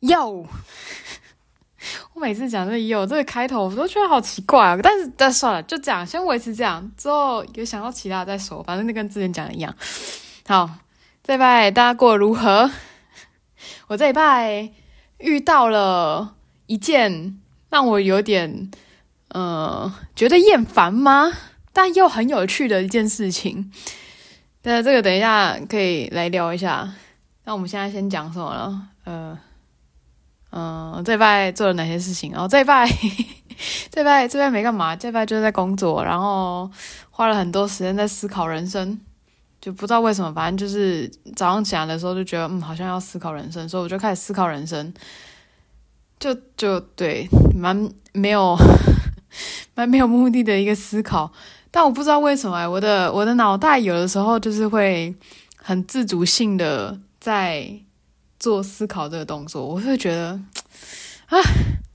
哟。我每次讲这个有这个开头，我都觉得好奇怪啊。但是，但算了，就这样，先维持这样。之后有想到其他再说，反正就跟之前讲的一样。好，这拜大家过得如何？我这一拜遇到了一件让我有点呃觉得厌烦吗？但又很有趣的一件事情。那这个等一下可以来聊一下。那我们现在先讲什么了？呃。嗯，这礼拜做了哪些事情？然后这礼拜，这礼拜这礼拜没干嘛，这礼拜就是在工作，然后花了很多时间在思考人生，就不知道为什么，反正就是早上起来的时候就觉得，嗯，好像要思考人生，所以我就开始思考人生，就就对，蛮没有，蛮没有目的的一个思考，但我不知道为什么，我的我的脑袋有的时候就是会很自主性的在。做思考这个动作，我会觉得，啊，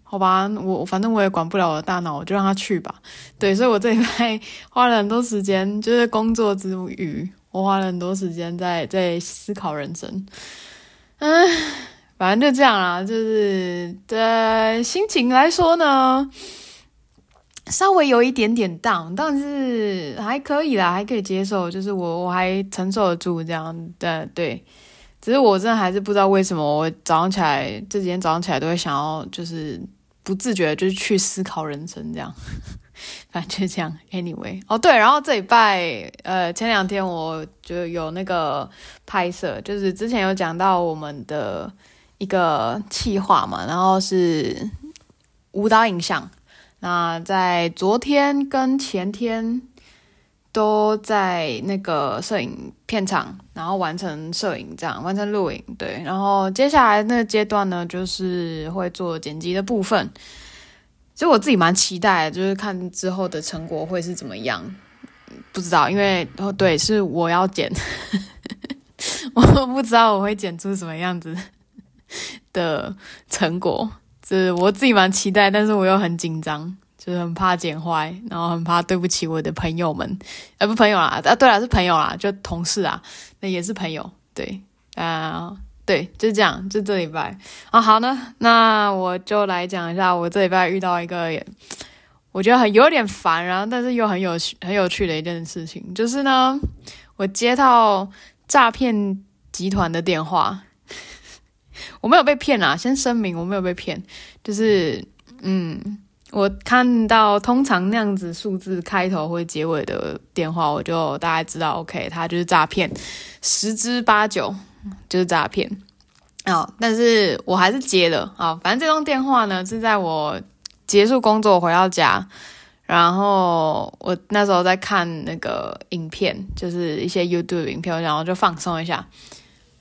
好吧，我反正我也管不了我的大脑，我就让他去吧。对，所以我这礼拜花了很多时间，就是工作之余，我花了很多时间在在思考人生。嗯，反正就这样啦，就是的心情来说呢，稍微有一点点 down，但是还可以啦，还可以接受，就是我我还承受得住这样的，对。只是我真的还是不知道为什么我早上起来，这几天早上起来都会想要，就是不自觉就是去思考人生这样，反正就这样。Anyway，哦对，然后这礼拜呃前两天我就有那个拍摄，就是之前有讲到我们的一个企划嘛，然后是舞蹈影像。那在昨天跟前天。都在那个摄影片场，然后完成摄影，这样完成录影，对。然后接下来那个阶段呢，就是会做剪辑的部分。其实我自己蛮期待，就是看之后的成果会是怎么样。不知道，因为哦，对，是我要剪，我不知道我会剪出什么样子的成果。就是我自己蛮期待，但是我又很紧张。就是很怕剪坏，然后很怕对不起我的朋友们，呃，不朋友啦，啊，对啦，是朋友啦，就同事啊，那也是朋友，对，啊、对，就这样，就这礼拜。啊，好呢，那我就来讲一下我这礼拜遇到一个，我觉得很有点烦，然后但是又很有趣、很有趣的一件事情，就是呢，我接到诈骗集团的电话，我没有被骗啊，先声明我没有被骗，就是，嗯。我看到通常那样子数字开头或结尾的电话，我就大概知道，OK，他就是诈骗，十之八九就是诈骗。哦，但是我还是接了啊。反正这通电话呢是在我结束工作回到家，然后我那时候在看那个影片，就是一些 YouTube 影片，然后就放松一下。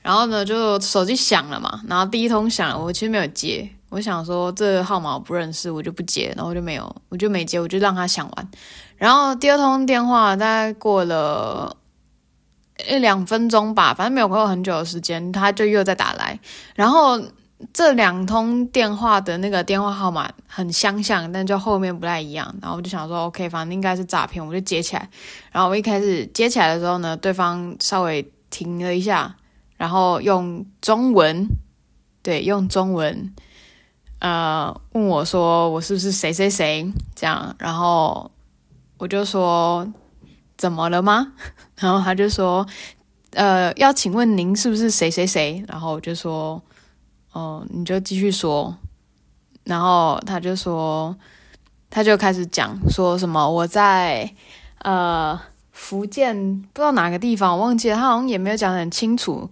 然后呢，就手机响了嘛，然后第一通响，我其实没有接。我想说这个号码我不认识，我就不接，然后就没有，我就没接，我就让他想完。然后第二通电话大概过了一两分钟吧，反正没有过很久的时间，他就又在打来。然后这两通电话的那个电话号码很相像，但就后面不太一样。然后我就想说，OK，反正应该是诈骗，我就接起来。然后我一开始接起来的时候呢，对方稍微停了一下，然后用中文，对，用中文。呃，问我说我是不是谁谁谁这样，然后我就说怎么了吗？然后他就说，呃，要请问您是不是谁谁谁？然后我就说，哦、你就继续说。然后他就说，他就开始讲说什么我在呃福建不知道哪个地方，我忘记了，他好像也没有讲得很清楚。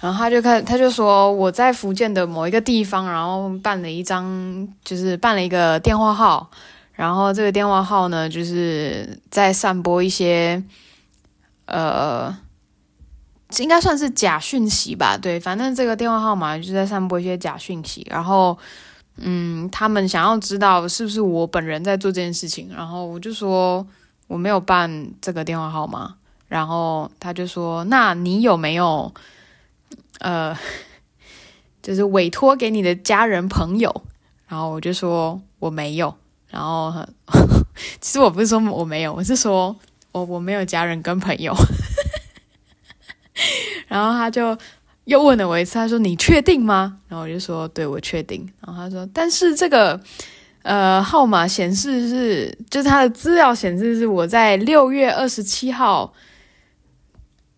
然后他就看，他就说我在福建的某一个地方，然后办了一张，就是办了一个电话号，然后这个电话号呢，就是在散播一些，呃，应该算是假讯息吧，对，反正这个电话号码就在散播一些假讯息，然后，嗯，他们想要知道是不是我本人在做这件事情，然后我就说我没有办这个电话号码，然后他就说，那你有没有？呃，就是委托给你的家人朋友，然后我就说我没有，然后呵呵 其实我不是说我没有，我是说我我没有家人跟朋友，然后他就又问了我一次，他说：“你确定吗？”然后我就说：“对，我确定。”然后他说：“但是这个呃号码显示是，就是他的资料显示是我在六月二十七号，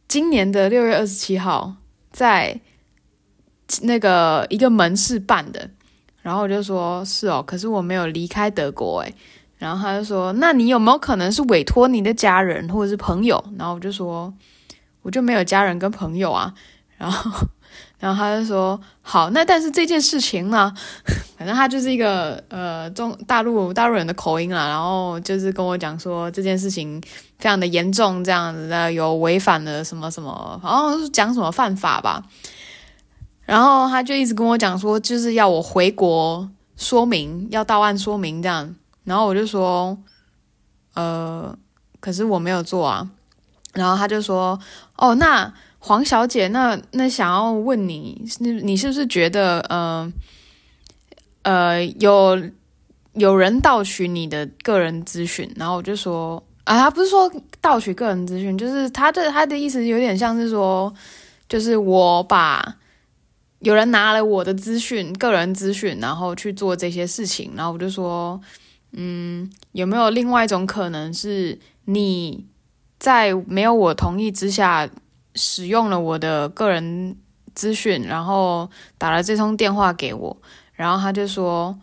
今年的六月二十七号在那个一个门市办的。”然后我就说：“是哦，可是我没有离开德国诶。”然后他就说：“那你有没有可能是委托你的家人或者是朋友？”然后我就说：“我就没有家人跟朋友啊。”然后，然后他就说：“好，那但是这件事情呢，反正他就是一个呃中大陆大陆人的口音啦。然后就是跟我讲说这件事情非常的严重，这样子的有违反了什么什么，好像是讲什么犯法吧。然后他就一直跟我讲说，就是要我回国说明，要到案说明这样。”然后我就说，呃，可是我没有做啊。然后他就说，哦，那黄小姐，那那想要问你，你你是不是觉得，呃，呃，有有人盗取你的个人资讯？然后我就说，啊，他不是说盗取个人资讯，就是他的他的意思有点像是说，就是我把有人拿了我的资讯，个人资讯，然后去做这些事情。然后我就说。嗯，有没有另外一种可能是你在没有我同意之下使用了我的个人资讯，然后打了这通电话给我，然后他就说，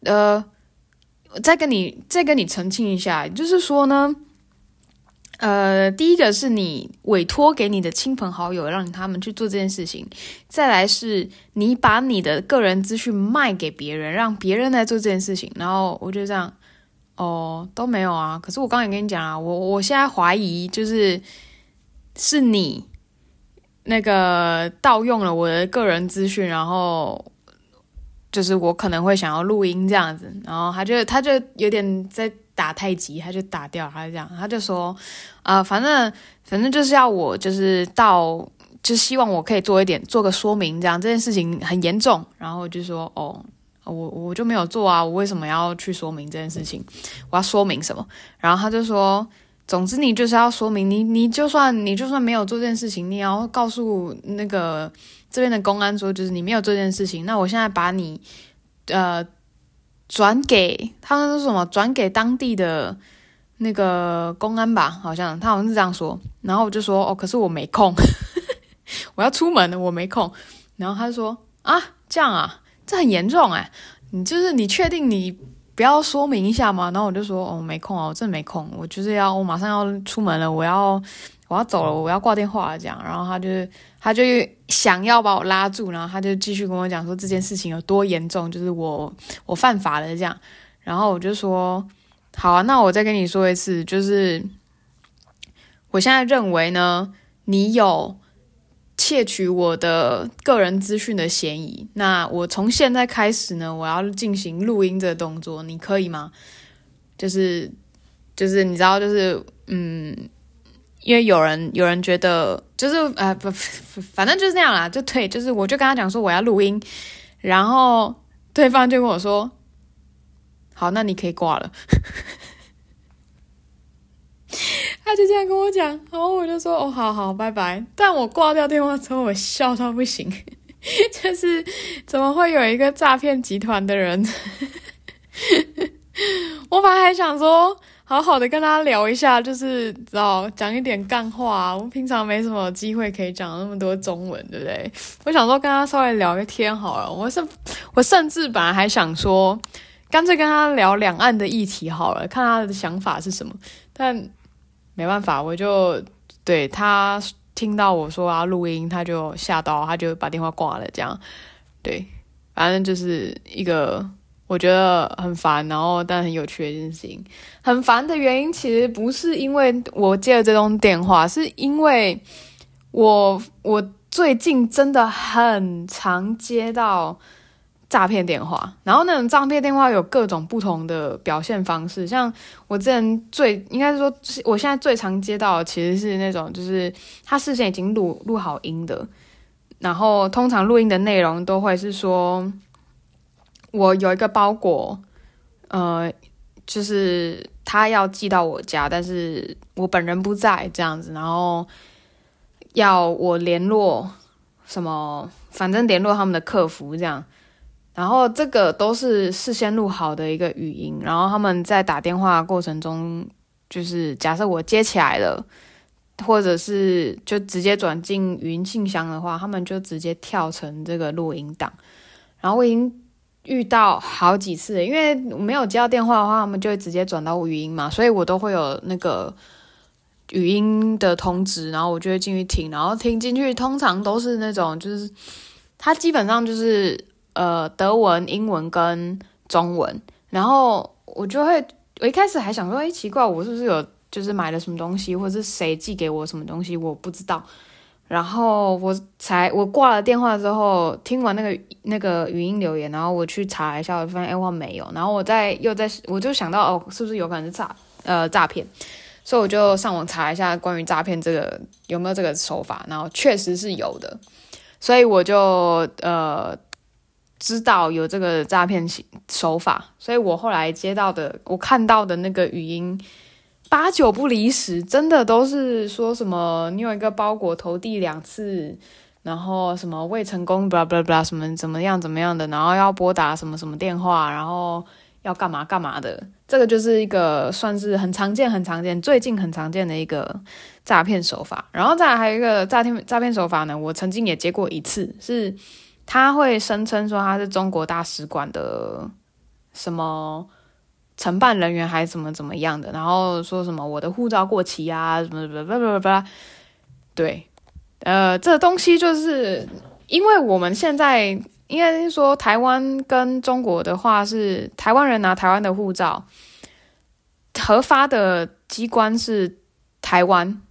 呃，我再跟你再跟你澄清一下，就是说呢。呃，第一个是你委托给你的亲朋好友，让他们去做这件事情；再来是你把你的个人资讯卖给别人，让别人来做这件事情。然后我就这样，哦，都没有啊。可是我刚才跟你讲啊，我我现在怀疑就是是你那个盗用了我的个人资讯，然后就是我可能会想要录音这样子。然后他就他就有点在。打太极，他就打掉，他就这样，他就说，啊、反正反正就是要我，就是到，就希望我可以做一点，做个说明，这样这件事情很严重。然后就说，哦，我我就没有做啊，我为什么要去说明这件事情？我要说明什么？然后他就说，总之你就是要说明，你你就算你就算没有做这件事情，你也要告诉那个这边的公安说，就是你没有做这件事情。那我现在把你，呃。转给他们说什么？转给当地的那个公安吧，好像他好像是这样说。然后我就说：“哦，可是我没空，我要出门，我没空。”然后他就说：“啊，这样啊，这很严重哎，你就是你确定你不要说明一下嘛？”然后我就说：“哦，没空啊，我真的没空，我就是要我马上要出门了，我要我要走了，我要挂电话了。”这样，然后他就他就想要把我拉住，然后他就继续跟我讲说这件事情有多严重，就是我我犯法了这样。然后我就说好啊，那我再跟你说一次，就是我现在认为呢，你有窃取我的个人资讯的嫌疑。那我从现在开始呢，我要进行录音这个动作，你可以吗？就是就是你知道，就是嗯。因为有人有人觉得就是呃不，反正就是那样啦，就对，就是我就跟他讲说我要录音，然后对方就跟我说，好，那你可以挂了。他就这样跟我讲，然后我就说哦，好好，拜拜。但我挂掉电话之后，我笑到不行，就是怎么会有一个诈骗集团的人？我本来还想说。好好的跟他聊一下，就是知道讲一点干话。我平常没什么机会可以讲那么多中文，对不对？我想说跟他稍微聊个天好了。我是我甚至本来还想说，干脆跟他聊两岸的议题好了，看他的想法是什么。但没办法，我就对他听到我说要录音，他就吓到，他就把电话挂了。这样，对，反正就是一个。我觉得很烦，然后但很有趣的一件事情。很烦的原因其实不是因为我接了这通电话，是因为我我最近真的很常接到诈骗电话，然后那种诈骗电话有各种不同的表现方式。像我之前最应该是说，我现在最常接到的其实是那种，就是他事先已经录录好音的，然后通常录音的内容都会是说。我有一个包裹，呃，就是他要寄到我家，但是我本人不在这样子，然后要我联络什么，反正联络他们的客服这样。然后这个都是事先录好的一个语音，然后他们在打电话过程中，就是假设我接起来了，或者是就直接转进语音信箱的话，他们就直接跳成这个录音档。然后我已经遇到好几次，因为没有接到电话的话，他们就会直接转到语音嘛，所以我都会有那个语音的通知，然后我就会进去听，然后听进去，通常都是那种就是他基本上就是。呃，德文、英文跟中文，然后我就会，我一开始还想说，哎，奇怪，我是不是有就是买了什么东西，或者是谁寄给我什么东西，我不知道。然后我才我挂了电话之后，听完那个那个语音留言，然后我去查一下，我发现哎，我没有。然后我再又在，我就想到哦，是不是有可能是诈呃诈骗？所以我就上网查一下关于诈骗这个有没有这个手法，然后确实是有的，所以我就呃。知道有这个诈骗手法，所以我后来接到的，我看到的那个语音，八九不离十，真的都是说什么你有一个包裹投递两次，然后什么未成功，blah blah blah，什么怎么样怎么样的，然后要拨打什么什么电话，然后要干嘛干嘛的，这个就是一个算是很常见、很常见、最近很常见的一个诈骗手法。然后再还有一个诈骗诈骗手法呢，我曾经也接过一次，是。他会声称说他是中国大使馆的什么承办人员，还是怎么怎么样的，然后说什么我的护照过期啊，什么什么什么什么，对，呃，这东西就是因为我们现在应该说台湾跟中国的话是台湾人拿台湾的护照，核发的机关是台湾，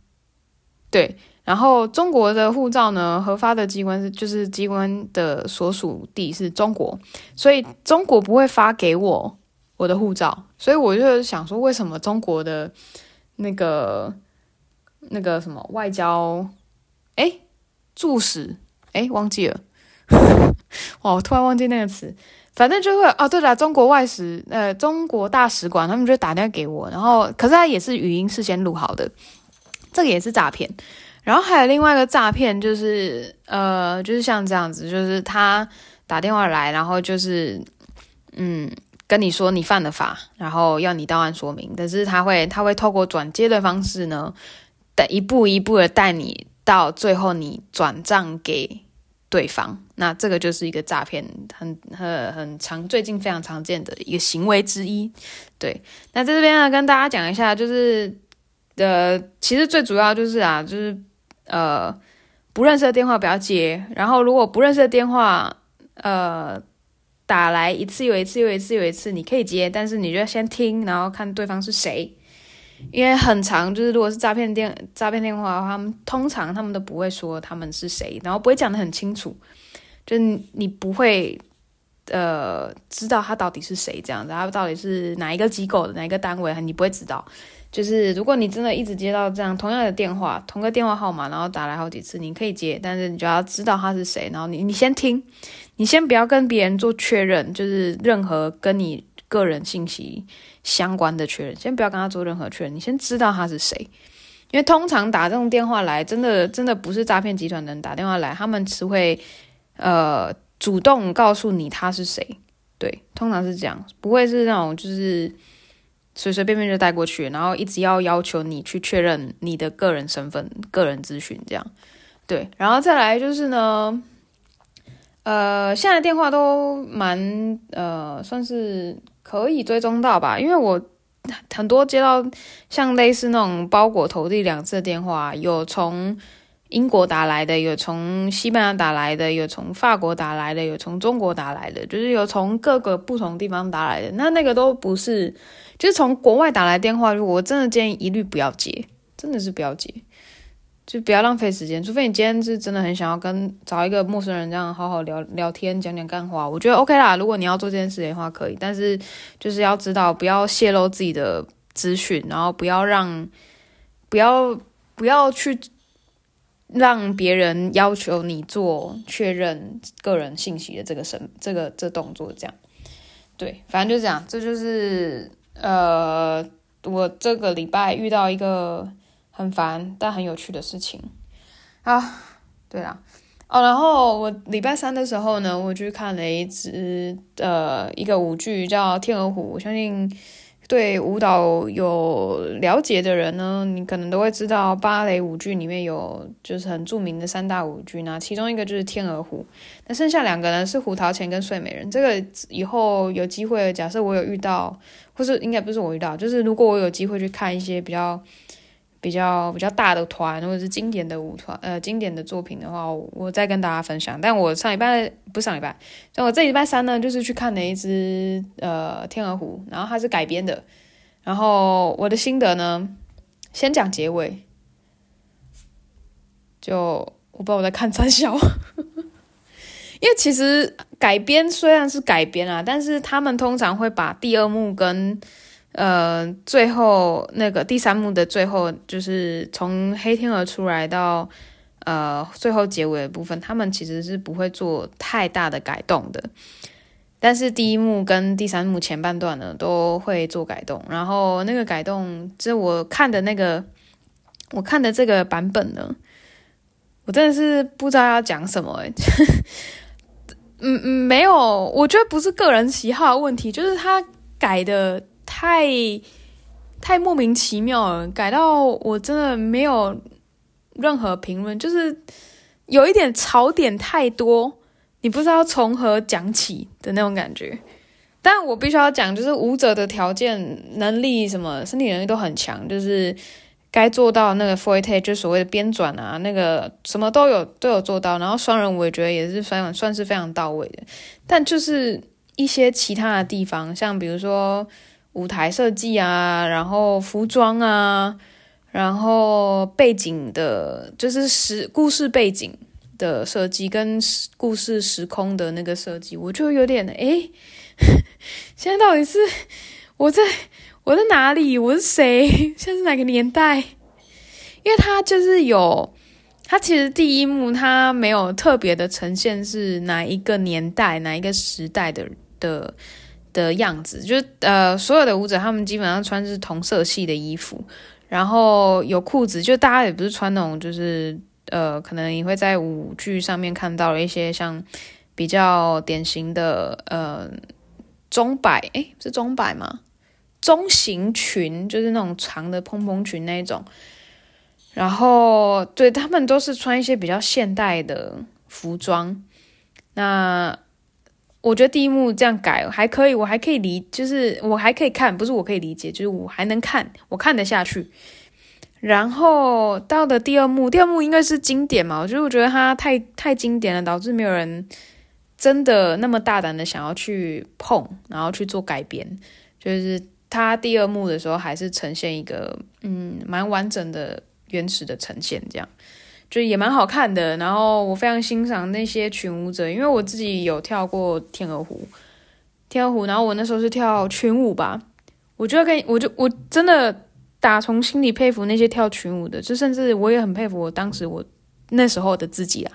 对。然后中国的护照呢，核发的机关是就是机关的所属地是中国，所以中国不会发给我我的护照，所以我就想说，为什么中国的那个那个什么外交，哎，驻使，哎，忘记了，哇，我突然忘记那个词，反正就会哦，对了，中国外使，呃，中国大使馆，他们就打电话给我，然后可是他也是语音事先录好的，这个也是诈骗。然后还有另外一个诈骗，就是呃，就是像这样子，就是他打电话来，然后就是嗯，跟你说你犯了法，然后要你到案说明，但是他会他会透过转接的方式呢，的一步一步的带你到最后你转账给对方，那这个就是一个诈骗，很很很常，最近非常常见的一个行为之一。对，那在这边呢，跟大家讲一下，就是呃，其实最主要就是啊，就是。呃，不认识的电话不要接。然后，如果不认识的电话，呃，打来一次又一次又一次又一次，你可以接，但是你就要先听，然后看对方是谁。因为很长，就是如果是诈骗电诈骗电话的话，他们通常他们都不会说他们是谁，然后不会讲得很清楚，就你不会呃知道他到底是谁这样子，他到底是哪一个机构的哪一个单位，你不会知道。就是如果你真的一直接到这样同样的电话，同个电话号码，然后打来好几次，你可以接，但是你就要知道他是谁。然后你你先听，你先不要跟别人做确认，就是任何跟你个人信息相关的确认，先不要跟他做任何确认，你先知道他是谁。因为通常打这种电话来，真的真的不是诈骗集团的人打电话来，他们是会呃主动告诉你他是谁。对，通常是这样，不会是那种就是。随随便便就带过去，然后一直要要求你去确认你的个人身份、个人资讯，这样对。然后再来就是呢，呃，现在电话都蛮呃，算是可以追踪到吧？因为我很多接到像类似那种包裹投递两次的电话，有从英国打来的，有从西班牙打来的，有从法国打来的，有从中国打来的，就是有从各个不同地方打来的。那那个都不是。就是从国外打来电话，如果我真的建议一律不要接，真的是不要接，就不要浪费时间。除非你今天是真的很想要跟找一个陌生人这样好好聊聊天，讲讲干话，我觉得 OK 啦。如果你要做这件事情的话，可以，但是就是要知道不要泄露自己的资讯，然后不要让不要不要去让别人要求你做确认个人信息的这个神这个这动作，这样对，反正就这样，这就是。呃，我这个礼拜遇到一个很烦但很有趣的事情。啊，对啦，哦，然后我礼拜三的时候呢，我去看了一只呃一个舞剧叫《天鹅湖》，我相信。对舞蹈有了解的人呢，你可能都会知道芭蕾舞剧里面有就是很著名的三大舞剧，呢其中一个就是《天鹅湖》，那剩下两个呢是《胡桃钳》跟《睡美人》。这个以后有机会，假设我有遇到，或是应该不是我遇到，就是如果我有机会去看一些比较。比较比较大的团，或者是经典的舞团，呃，经典的作品的话，我再跟大家分享。但我上礼拜不上礼拜，但我这礼拜三呢，就是去看了一支呃《天鹅湖》，然后它是改编的。然后我的心得呢，先讲结尾。就我不知道我在看三小，因为其实改编虽然是改编啊，但是他们通常会把第二幕跟呃，最后那个第三幕的最后，就是从黑天鹅出来到呃最后结尾的部分，他们其实是不会做太大的改动的。但是第一幕跟第三幕前半段呢，都会做改动。然后那个改动，就我看的那个，我看的这个版本呢，我真的是不知道要讲什么哎。嗯嗯，没有，我觉得不是个人喜好的问题，就是他改的。太太莫名其妙了，改到我真的没有任何评论，就是有一点槽点太多，你不知道从何讲起的那种感觉。但我必须要讲，就是舞者的条件、能力什么身体能力都很强，就是该做到那个 fouetté 就所谓的编转啊，那个什么都有都有做到。然后双人我也觉得也是非常算是非常到位的，但就是一些其他的地方，像比如说。舞台设计啊，然后服装啊，然后背景的，就是时故事背景的设计跟故事时空的那个设计，我就有点诶，现在到底是我在我在哪里？我是谁？现在是哪个年代？因为他就是有，他其实第一幕他没有特别的呈现是哪一个年代、哪一个时代的的。的样子，就呃，所有的舞者他们基本上穿是同色系的衣服，然后有裤子，就大家也不是穿那种，就是呃，可能你会在舞剧上面看到了一些像比较典型的呃中摆，诶，是中摆吗？中型裙，就是那种长的蓬蓬裙那一种，然后对，他们都是穿一些比较现代的服装，那。我觉得第一幕这样改还可以，我还可以理，就是我还可以看，不是我可以理解，就是我还能看，我看得下去。然后到的第二幕，第二幕应该是经典嘛，我就觉得它太太经典了，导致没有人真的那么大胆的想要去碰，然后去做改编。就是它第二幕的时候，还是呈现一个嗯蛮完整的原始的呈现这样。就也蛮好看的，然后我非常欣赏那些群舞者，因为我自己有跳过天鹅湖，天鹅湖，然后我那时候是跳群舞吧，我觉得跟我就我真的打从心里佩服那些跳群舞的，就甚至我也很佩服我当时我那时候的自己啊，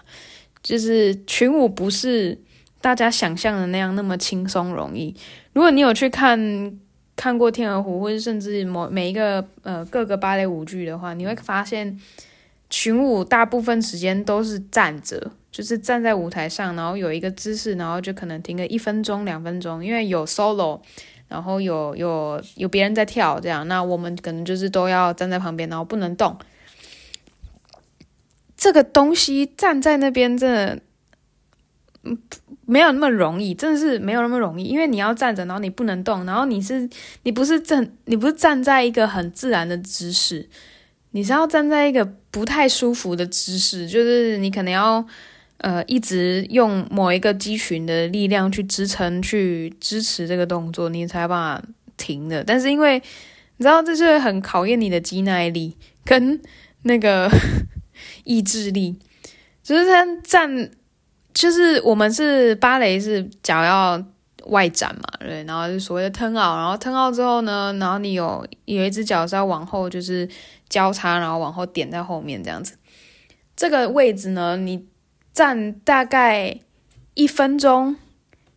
就是群舞不是大家想象的那样那么轻松容易。如果你有去看看过天鹅湖，或者甚至某每一个呃各个芭蕾舞剧的话，你会发现。群舞大部分时间都是站着，就是站在舞台上，然后有一个姿势，然后就可能停个一分钟、两分钟，因为有 solo，然后有有有别人在跳，这样，那我们可能就是都要站在旁边，然后不能动。这个东西站在那边真的，嗯，没有那么容易，真的是没有那么容易，因为你要站着，然后你不能动，然后你是你不是站，你不是站在一个很自然的姿势。你是要站在一个不太舒服的姿势，就是你可能要呃一直用某一个肌群的力量去支撑、去支持这个动作，你才有办法停的。但是因为你知道，这是很考验你的肌耐力跟那个 意志力，就是他站，就是我们是芭蕾是脚要外展嘛，对，然后是所谓的 turn out，然后 turn out 之后呢，然后你有有一只脚是要往后，就是。交叉，然后往后点在后面这样子。这个位置呢，你站大概一分钟，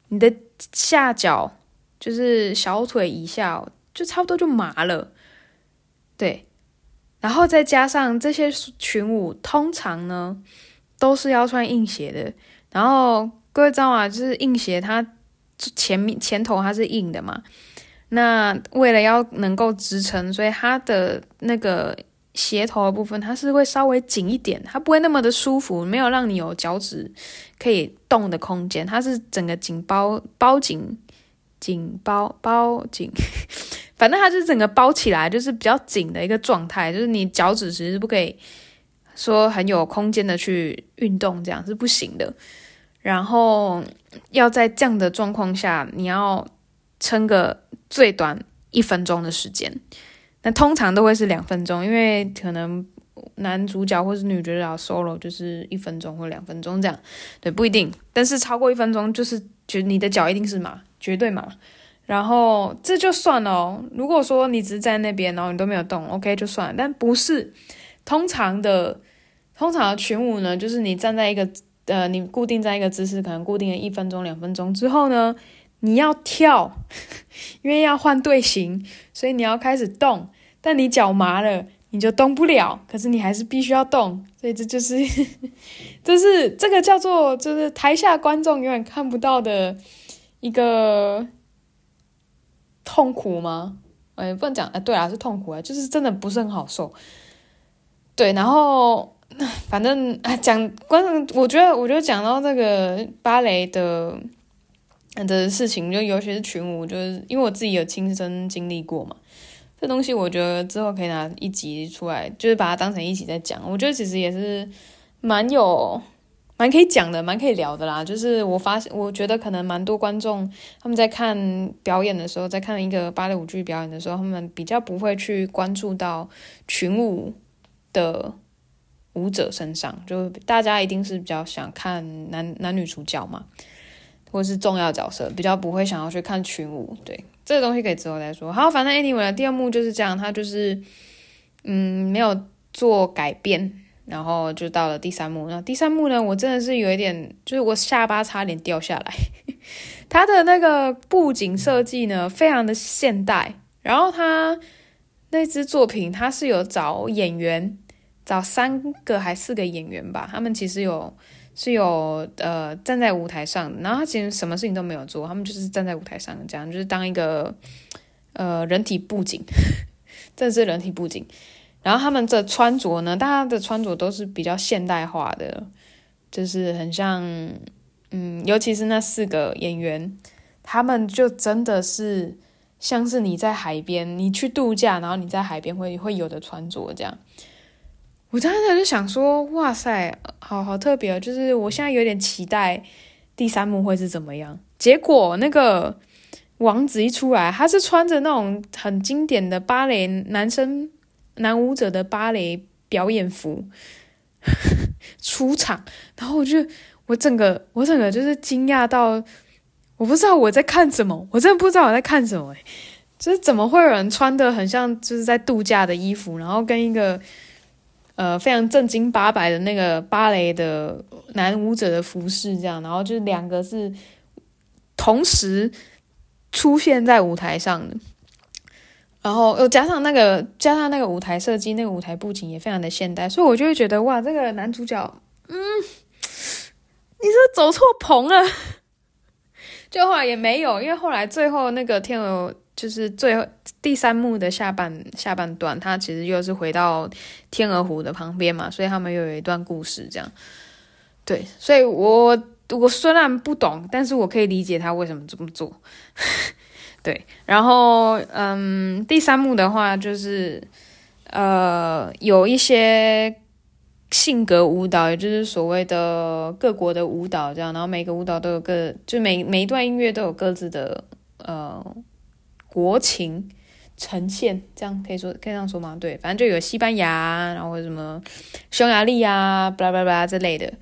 你的下脚就是小腿以下，就差不多就麻了。对，然后再加上这些群舞，通常呢都是要穿硬鞋的。然后各位知道吗？就是硬鞋，它前面前头它是硬的嘛。那为了要能够支撑，所以它的那个鞋头的部分，它是会稍微紧一点，它不会那么的舒服，没有让你有脚趾可以动的空间，它是整个紧包包紧紧包包紧，反正它是整个包起来，就是比较紧的一个状态，就是你脚趾其实是不可以说很有空间的去运动，这样是不行的。然后要在这样的状况下，你要撑个。最短一分钟的时间，那通常都会是两分钟，因为可能男主角或是女主角 solo 就是一分钟或两分钟这样，对，不一定。但是超过一分钟，就是觉你的脚一定是麻，绝对麻。然后这就算了哦。如果说你只是在那边，然后你都没有动，OK 就算了。但不是通常的，通常的群舞呢，就是你站在一个呃，你固定在一个姿势，可能固定了一分钟、两分钟之后呢。你要跳，因为要换队形，所以你要开始动。但你脚麻了，你就动不了。可是你还是必须要动，所以这就是，就是这个叫做，就是台下观众永远看不到的一个痛苦吗？哎，不能讲，哎，对啊，是痛苦啊，就是真的不是很好受。对，然后反正啊，讲观众，我觉得，我觉得讲到这个芭蕾的。的事情，就尤其是群舞，就是因为我自己有亲身经历过嘛，这东西我觉得之后可以拿一集出来，就是把它当成一集在讲。我觉得其实也是蛮有、蛮可以讲的，蛮可以聊的啦。就是我发现，我觉得可能蛮多观众他们在看表演的时候，在看一个芭蕾舞剧表演的时候，他们比较不会去关注到群舞的舞者身上，就大家一定是比较想看男男女主角嘛。或是重要角色，比较不会想要去看群舞，对，这个东西可以之后再说。好，反正 anyway，第二幕就是这样，他就是嗯没有做改变，然后就到了第三幕。那第三幕呢，我真的是有一点，就是我下巴差点掉下来。他的那个布景设计呢，非常的现代，然后他那支作品他是有找演员，找三个还四个演员吧，他们其实有。是有呃站在舞台上，然后他其实什么事情都没有做，他们就是站在舞台上这样，就是当一个呃人体布景，这是人体布景。然后他们的穿着呢，大家的穿着都是比较现代化的，就是很像嗯，尤其是那四个演员，他们就真的是像是你在海边，你去度假，然后你在海边会会有的穿着这样。我当时就想说，哇塞，好好特别哦！就是我现在有点期待第三幕会是怎么样。结果那个王子一出来，他是穿着那种很经典的芭蕾男生男舞者的芭蕾表演服 出场，然后我就我整个我整个就是惊讶到，我不知道我在看什么，我真的不知道我在看什么，就是怎么会有人穿得很像就是在度假的衣服，然后跟一个。呃，非常正经八百的那个芭蕾的男舞者的服饰，这样，然后就是两个是同时出现在舞台上的，然后又加上那个加上那个舞台设计，那个舞台布景也非常的现代，所以我就会觉得哇，这个男主角，嗯，你是走错棚了，就后来也没有，因为后来最后那个天鹅。就是最后第三幕的下半下半段，他其实又是回到天鹅湖的旁边嘛，所以他们又有一段故事这样。对，所以我我虽然不懂，但是我可以理解他为什么这么做。对，然后嗯，第三幕的话就是呃有一些性格舞蹈，也就是所谓的各国的舞蹈这样，然后每个舞蹈都有各，就每每一段音乐都有各自的呃。国情呈现，这样可以说可以这样说吗？对，反正就有西班牙，然后什么匈牙利啊，巴拉巴拉之类的。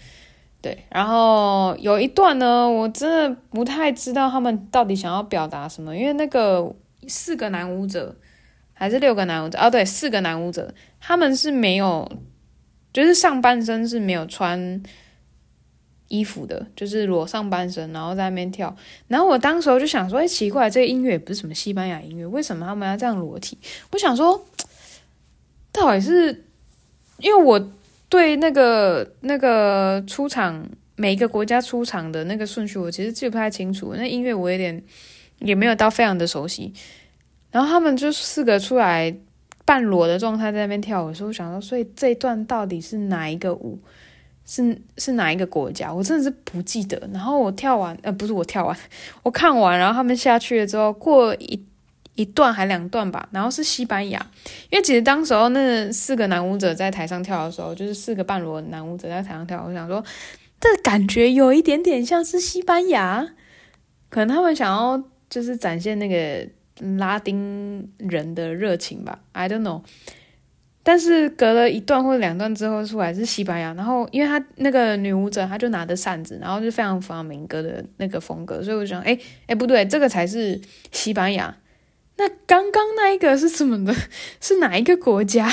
对，然后有一段呢，我真的不太知道他们到底想要表达什么，因为那个四个男舞者还是六个男舞者？哦，对，四个男舞者，他们是没有，就是上半身是没有穿。衣服的，就是裸上半身，然后在那边跳。然后我当时候就想说，哎，奇怪，这个音乐也不是什么西班牙音乐，为什么他们要这样裸体？我想说，到底是因为我对那个那个出场每一个国家出场的那个顺序，我其实记不太清楚。那音乐我有点也没有到非常的熟悉。然后他们就四个出来半裸的状态在那边跳舞的时候，我想说，所以这一段到底是哪一个舞？是是哪一个国家？我真的是不记得。然后我跳完，呃，不是我跳完，我看完，然后他们下去了之后，过一一段还两段吧，然后是西班牙。因为其实当时候那四个男舞者在台上跳的时候，就是四个半裸男舞者在台上跳，我想说，这感觉有一点点像是西班牙，可能他们想要就是展现那个。拉丁人的热情吧，I don't know。但是隔了一段或者两段之后出来是西班牙，然后因为他那个女舞者，她就拿着扇子，然后就非常弗朗明哥的那个风格，所以我就想，哎哎不对，这个才是西班牙。那刚刚那一个是什么的？是哪一个国家？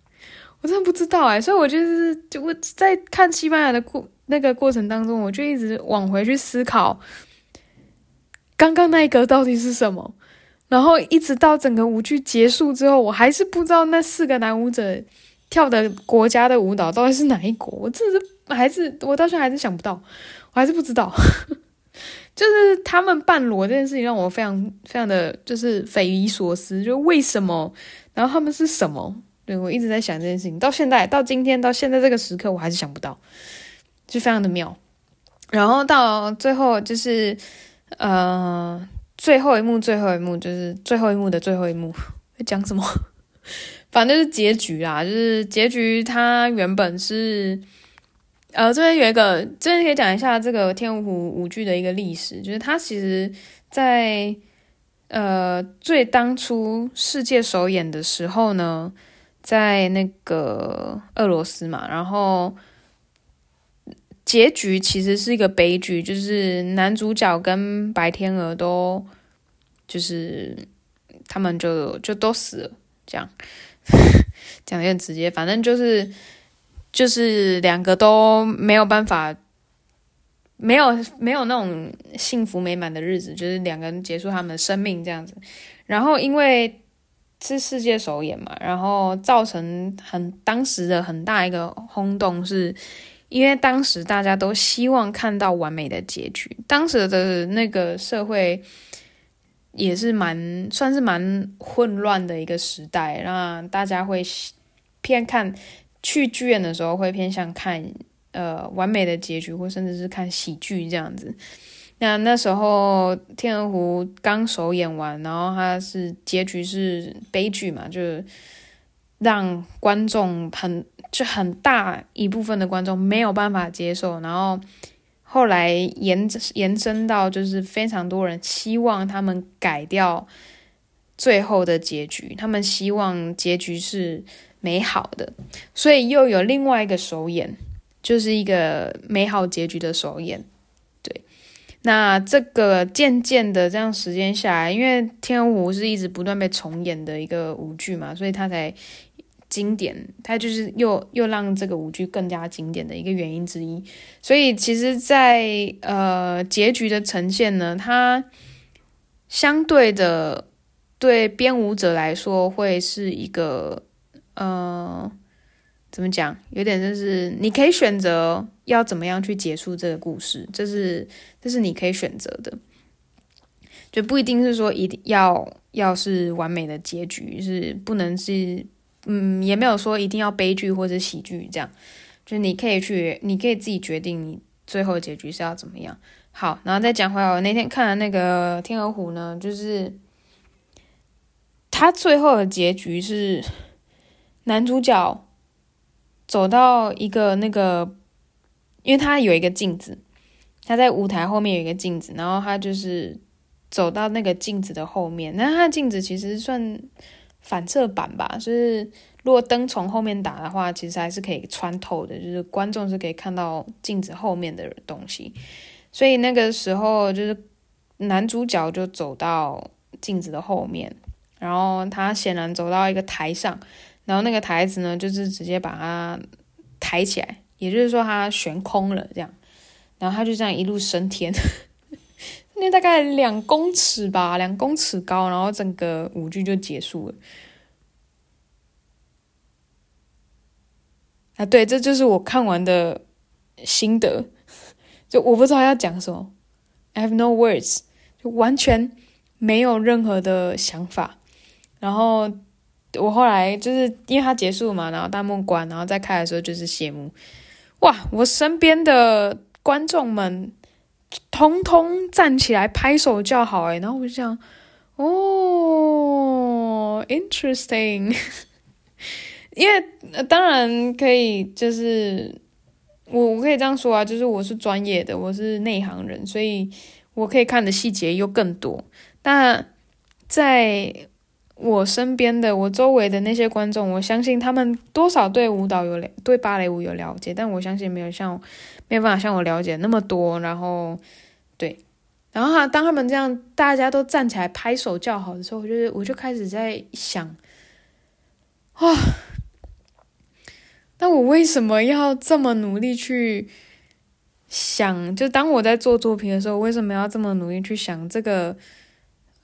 我真的不知道哎。所以我就是就我在看西班牙的过那个过程当中，我就一直往回去思考，刚刚那一个到底是什么？然后一直到整个舞剧结束之后，我还是不知道那四个男舞者跳的国家的舞蹈到底是哪一国。我真是还是我到现在还是想不到，我还是不知道。就是他们半裸这件事情让我非常非常的就是匪夷所思，就为什么？然后他们是什么？对，我一直在想这件事情，到现在到今天到现在这个时刻，我还是想不到，就非常的妙。然后到最后就是呃。最后一幕，最后一幕就是最后一幕的最后一幕，在讲什么？反正就是结局啦，就是结局。它原本是，呃，这边有一个，这边可以讲一下这个天鹅湖舞剧的一个历史，就是它其实，在呃最当初世界首演的时候呢，在那个俄罗斯嘛，然后。结局其实是一个悲剧，就是男主角跟白天鹅都，就是他们就就都死了，这样 讲的有点直接，反正就是就是两个都没有办法，没有没有那种幸福美满的日子，就是两个人结束他们的生命这样子。然后因为是世界首演嘛，然后造成很当时的很大一个轰动是。因为当时大家都希望看到完美的结局，当时的那个社会也是蛮算是蛮混乱的一个时代，那大家会偏看去剧院的时候会偏向看呃完美的结局，或甚至是看喜剧这样子。那那时候《天鹅湖》刚首演完，然后它是结局是悲剧嘛，就让观众很。就很大一部分的观众没有办法接受，然后后来延延伸到就是非常多人希望他们改掉最后的结局，他们希望结局是美好的，所以又有另外一个首演，就是一个美好结局的首演。对，那这个渐渐的这样时间下来，因为《天鹅湖》是一直不断被重演的一个舞剧嘛，所以他才。经典，它就是又又让这个舞剧更加经典的一个原因之一。所以其实在，呃结局的呈现呢，它相对的对编舞者来说会是一个呃怎么讲？有点就是你可以选择要怎么样去结束这个故事，这是这是你可以选择的，就不一定是说一定要要是完美的结局，是不能是。嗯，也没有说一定要悲剧或者喜剧这样，就你可以去，你可以自己决定你最后结局是要怎么样。好，然后再讲回来，我那天看的那个《天鹅湖》呢，就是他最后的结局是男主角走到一个那个，因为他有一个镜子，他在舞台后面有一个镜子，然后他就是走到那个镜子的后面，那他的镜子其实算。反射板吧，就是如果灯从后面打的话，其实还是可以穿透的，就是观众是可以看到镜子后面的东西。所以那个时候，就是男主角就走到镜子的后面，然后他显然走到一个台上，然后那个台子呢，就是直接把它抬起来，也就是说他悬空了这样，然后他就这样一路升天。那大概两公尺吧，两公尺高，然后整个舞剧就结束了。啊，对，这就是我看完的心得。就我不知道要讲什么，I have no words，就完全没有任何的想法。然后我后来就是因为它结束嘛，然后大幕关，然后再开的时候就是谢幕。哇，我身边的观众们通通站起来拍手叫好，哎，然后我就想，哦，interesting。因为、当然可以，就是我我可以这样说啊，就是我是专业的，我是内行人，所以我可以看的细节又更多。但在我身边的、我周围的那些观众，我相信他们多少对舞蹈有了，对芭蕾舞有了解，但我相信没有像没有办法像我了解那么多。然后对，然后哈，当他们这样大家都站起来拍手叫好的时候，我就我就开始在想，啊！那我为什么要这么努力去想？就当我在做作品的时候，为什么要这么努力去想这个？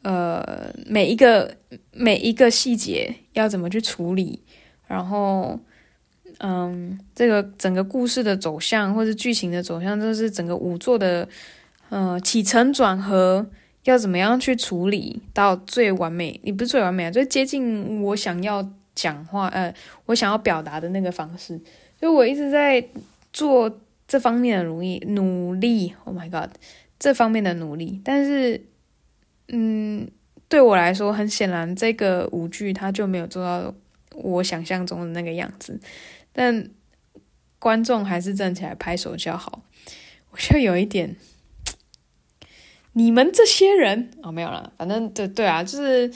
呃，每一个每一个细节要怎么去处理？然后，嗯，这个整个故事的走向或者剧情的走向，就是整个舞作的呃起承转合要怎么样去处理到最完美？也不是最完美啊，最接近我想要。讲话，呃，我想要表达的那个方式，所以我一直在做这方面的努力，努力。Oh my god，这方面的努力。但是，嗯，对我来说，很显然，这个舞剧它就没有做到我想象中的那个样子。但观众还是站起来拍手叫好，我就有一点，你们这些人哦，没有了，反正对对啊，就是。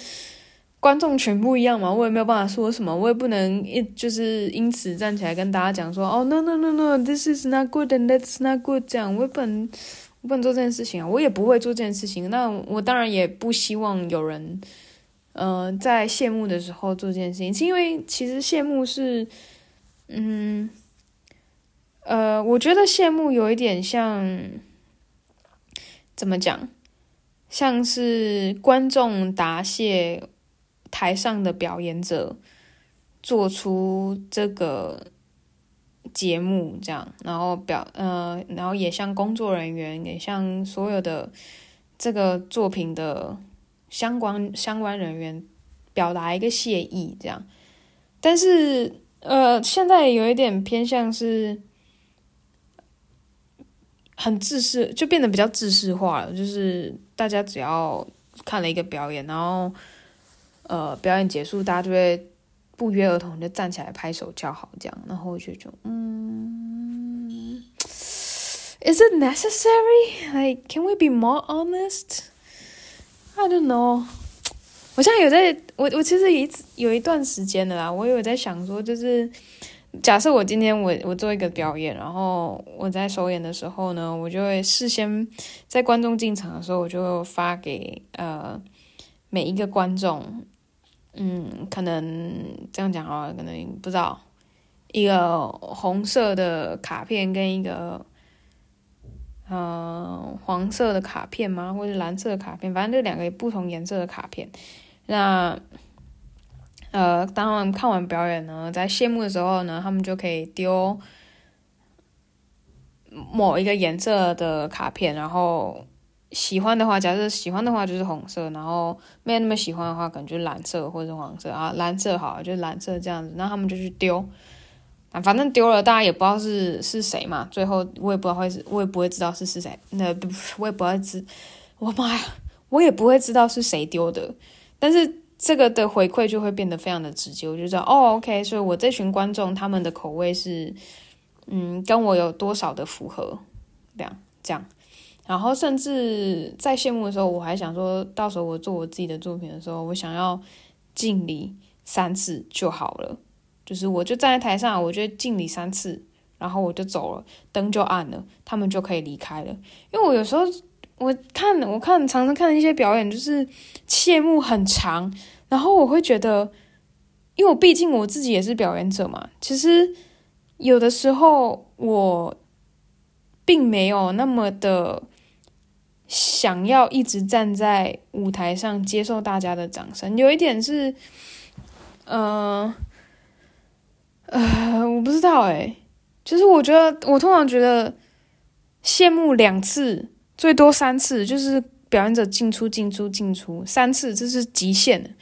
观众全不一样嘛，我也没有办法说什么，我也不能一就是因此站起来跟大家讲说，哦，no no no no，this is not good and that's not good，这样我也不能，我不能做这件事情啊，我也不会做这件事情。那我当然也不希望有人，呃，在谢幕的时候做这件事情，是因为其实谢幕是，嗯，呃，我觉得谢幕有一点像，怎么讲，像是观众答谢。台上的表演者做出这个节目，这样，然后表呃，然后也向工作人员，也向所有的这个作品的相关相关人员表达一个谢意，这样。但是呃，现在有一点偏向是很自私，就变得比较自私化了，就是大家只要看了一个表演，然后。呃，表演结束，大家就会不约而同的站起来拍手叫好，这样，然后我就觉得，嗯，Is it necessary? Like, can we be more honest? I don't know. 我现在有在，我我其实一直有一段时间的啦，我有在想说，就是假设我今天我我做一个表演，然后我在首演的时候呢，我就会事先在观众进场的时候，我就发给呃每一个观众。嗯，可能这样讲好了，可能不知道一个红色的卡片跟一个呃黄色的卡片吗？或者蓝色的卡片，反正就两个不同颜色的卡片。那呃，当他们看完表演呢，在谢幕的时候呢，他们就可以丢某一个颜色的卡片，然后。喜欢的话，假设喜欢的话就是红色，然后没有那么喜欢的话，可能就是蓝色或者黄色啊。蓝色好，就蓝色这样子，那他们就去丢啊，反正丢了，大家也不知道是是谁嘛。最后我也不知道会是，我也不会知道是是谁。那不，我也不会知，我妈呀，我也不会知道是谁丢的。但是这个的回馈就会变得非常的直接，我就知道哦，OK，所以我这群观众他们的口味是，嗯，跟我有多少的符合，这样这样。然后甚至在谢幕的时候，我还想说，到时候我做我自己的作品的时候，我想要敬礼三次就好了。就是我就站在台上，我就敬礼三次，然后我就走了，灯就暗了，他们就可以离开了。因为我有时候我看我看常常看的一些表演，就是谢幕很长，然后我会觉得，因为我毕竟我自己也是表演者嘛，其实有的时候我并没有那么的。想要一直站在舞台上接受大家的掌声，有一点是，呃，呃，我不知道诶，就是我觉得我通常觉得谢幕两次，最多三次，就是表演者进出进出进出三次，这是极限。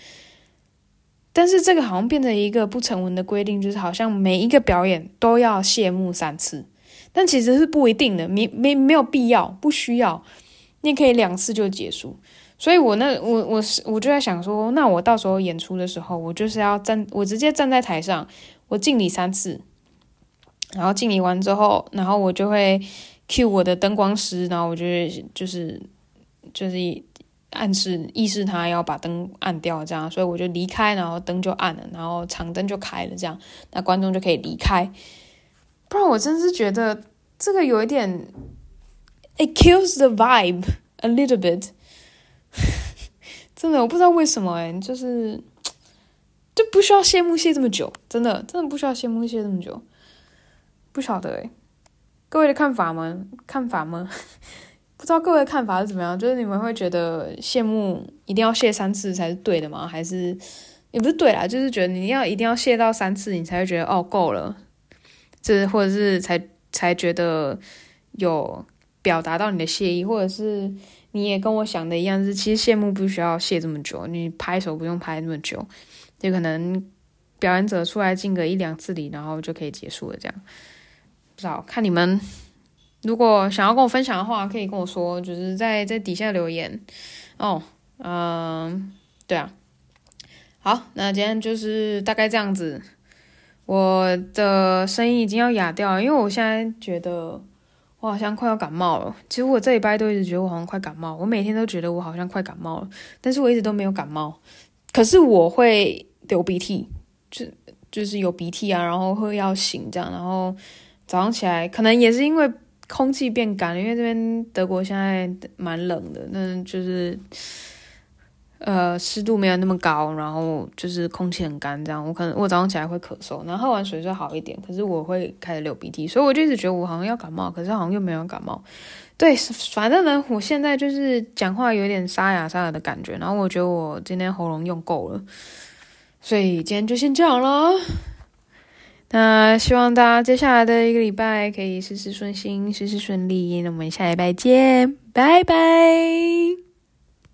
但是这个好像变成一个不成文的规定，就是好像每一个表演都要谢幕三次，但其实是不一定的，没没没有必要，不需要，你可以两次就结束。所以我那我我是我就在想说，那我到时候演出的时候，我就是要站，我直接站在台上，我敬礼三次，然后敬礼完之后，然后我就会 cue 我的灯光师，然后我就就是就是暗示意识他要把灯按掉，这样，所以我就离开，然后灯就暗了，然后场灯就开了，这样，那观众就可以离开。不然我真是觉得这个有一点，it kills the vibe a little bit。真的，我不知道为什么哎、就是就不需要谢幕谢这么久，真的，真的不需要谢幕谢这么久，不晓得哎、各位的看法吗？看法吗？不知道各位的看法是怎么样？就是你们会觉得谢幕一定要谢三次才是对的吗？还是也不是对啦，就是觉得你要一定要谢到三次，你才会觉得哦够了，这或者是才才觉得有表达到你的谢意，或者是。你也跟我想的一样，是其实谢幕不需要谢这么久，你拍手不用拍那么久，就可能表演者出来敬个一两次礼，然后就可以结束了。这样不知道看你们，如果想要跟我分享的话，可以跟我说，就是在在底下留言哦。嗯，对啊，好，那今天就是大概这样子。我的声音已经要哑掉了，因为我现在觉得。我好像快要感冒了。其实我这礼拜都一直觉得我好像快感冒，我每天都觉得我好像快感冒了，但是我一直都没有感冒。可是我会流鼻涕，就就是有鼻涕啊，然后会要醒这样，然后早上起来可能也是因为空气变干了，因为这边德国现在蛮冷的，那就是。呃，湿度没有那么高，然后就是空气很干，这样我可能我早上起来会咳嗽，然后喝完水就好一点，可是我会开始流鼻涕，所以我就一直觉得我好像要感冒，可是好像又没有感冒。对，反正呢，我现在就是讲话有点沙哑沙哑的感觉，然后我觉得我今天喉咙用够了，所以今天就先这样了。那希望大家接下来的一个礼拜可以事事顺心，事事顺利。那我们下礼拜见，拜拜。